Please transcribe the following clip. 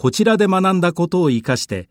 こちらで学んだことを活かして